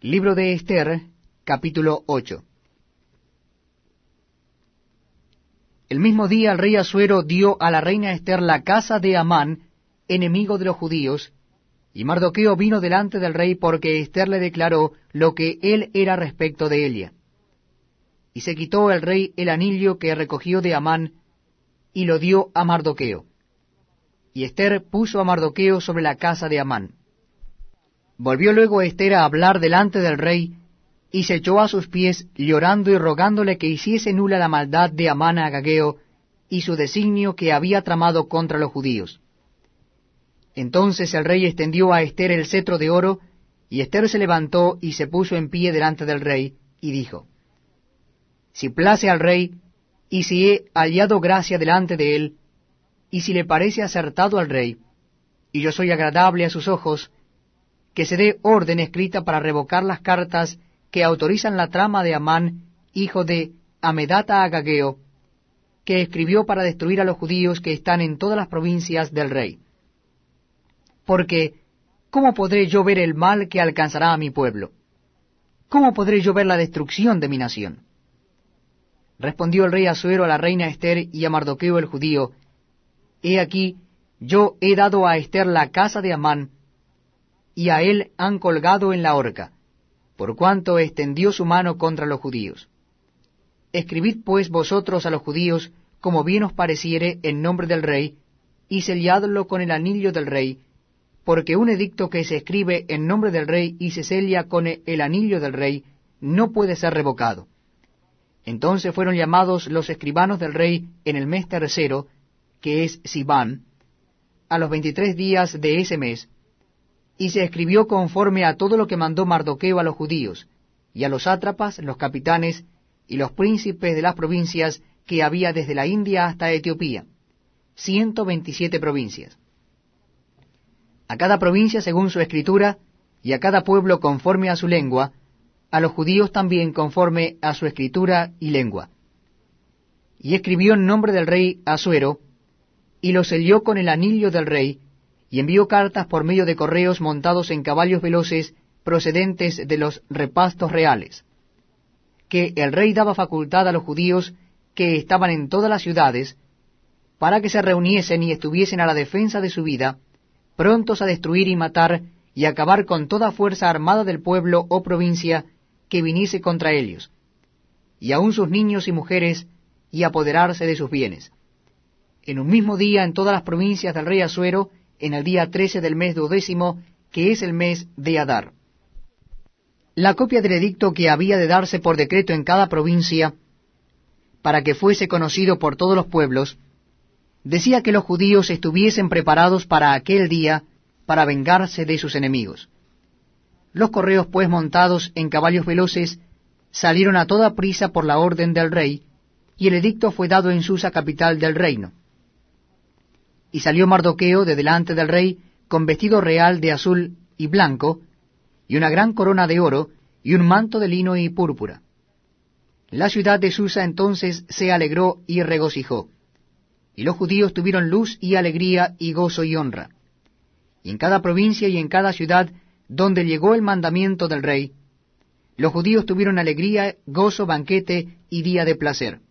Libro de Esther, capítulo 8. El mismo día el rey Asuero dio a la reina Esther la casa de Amán, enemigo de los judíos, y Mardoqueo vino delante del rey porque Esther le declaró lo que él era respecto de ella. Y se quitó el rey el anillo que recogió de Amán, y lo dio a Mardoqueo. Y Esther puso a Mardoqueo sobre la casa de Amán. Volvió luego Esther a hablar delante del rey, y se echó a sus pies, llorando y rogándole que hiciese nula la maldad de Amán Agageo y su designio que había tramado contra los judíos. Entonces el rey extendió a Esther el cetro de oro, y Esther se levantó y se puso en pie delante del rey, y dijo, Si place al rey, y si he hallado gracia delante de él, y si le parece acertado al rey, y yo soy agradable a sus ojos, que se dé orden escrita para revocar las cartas que autorizan la trama de Amán, hijo de Amedata Agageo, que escribió para destruir a los judíos que están en todas las provincias del rey. Porque, ¿cómo podré yo ver el mal que alcanzará a mi pueblo? ¿Cómo podré yo ver la destrucción de mi nación? Respondió el rey Asuero a la reina Esther y a Mardoqueo el judío, He aquí, yo he dado a Esther la casa de Amán, y a él han colgado en la horca, por cuanto extendió su mano contra los judíos. Escribid pues vosotros a los judíos como bien os pareciere en nombre del rey, y selladlo con el anillo del rey, porque un edicto que se escribe en nombre del rey y se sella con el anillo del rey, no puede ser revocado. Entonces fueron llamados los escribanos del rey en el mes tercero, que es Sibán, a los veintitrés días de ese mes, y se escribió conforme a todo lo que mandó Mardoqueo a los judíos, y a los sátrapas, los capitanes, y los príncipes de las provincias que había desde la India hasta Etiopía, ciento veintisiete provincias. A cada provincia según su escritura, y a cada pueblo conforme a su lengua, a los judíos también conforme a su escritura y lengua. Y escribió en nombre del rey Asuero, y lo selló con el anillo del rey, y envió cartas por medio de correos montados en caballos veloces procedentes de los repastos reales, que el rey daba facultad a los judíos que estaban en todas las ciudades, para que se reuniesen y estuviesen a la defensa de su vida, prontos a destruir y matar y acabar con toda fuerza armada del pueblo o provincia que viniese contra ellos, y aun sus niños y mujeres, y apoderarse de sus bienes. En un mismo día en todas las provincias del rey Asuero en el día trece del mes duodécimo, que es el mes de Adar. La copia del edicto que había de darse por decreto en cada provincia, para que fuese conocido por todos los pueblos, decía que los judíos estuviesen preparados para aquel día para vengarse de sus enemigos. Los correos, pues montados en caballos veloces, salieron a toda prisa por la orden del rey, y el edicto fue dado en Susa, capital del reino. Y salió Mardoqueo de delante del rey con vestido real de azul y blanco, y una gran corona de oro, y un manto de lino y púrpura. La ciudad de Susa entonces se alegró y regocijó, y los judíos tuvieron luz y alegría y gozo y honra. Y en cada provincia y en cada ciudad donde llegó el mandamiento del rey, los judíos tuvieron alegría, gozo, banquete y día de placer.